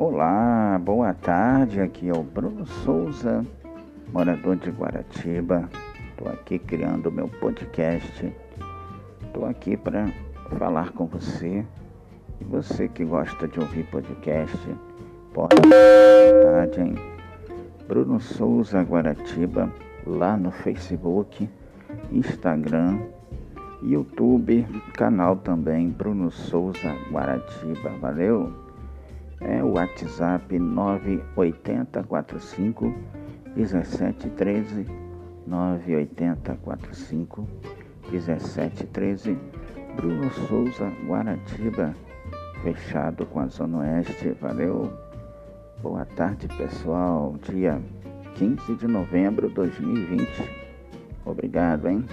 Olá, boa tarde. Aqui é o Bruno Souza, morador de Guaratiba. Estou aqui criando meu podcast. Estou aqui para falar com você. E você que gosta de ouvir podcast, pode tarde, hein? Bruno Souza Guaratiba, lá no Facebook, Instagram, YouTube, canal também Bruno Souza Guaratiba. Valeu? É o WhatsApp 98045 1713 98045 1713 Bruno Souza Guaratiba fechado com a Zona Oeste. Valeu. Boa tarde, pessoal. Dia 15 de novembro de 2020. Obrigado, hein?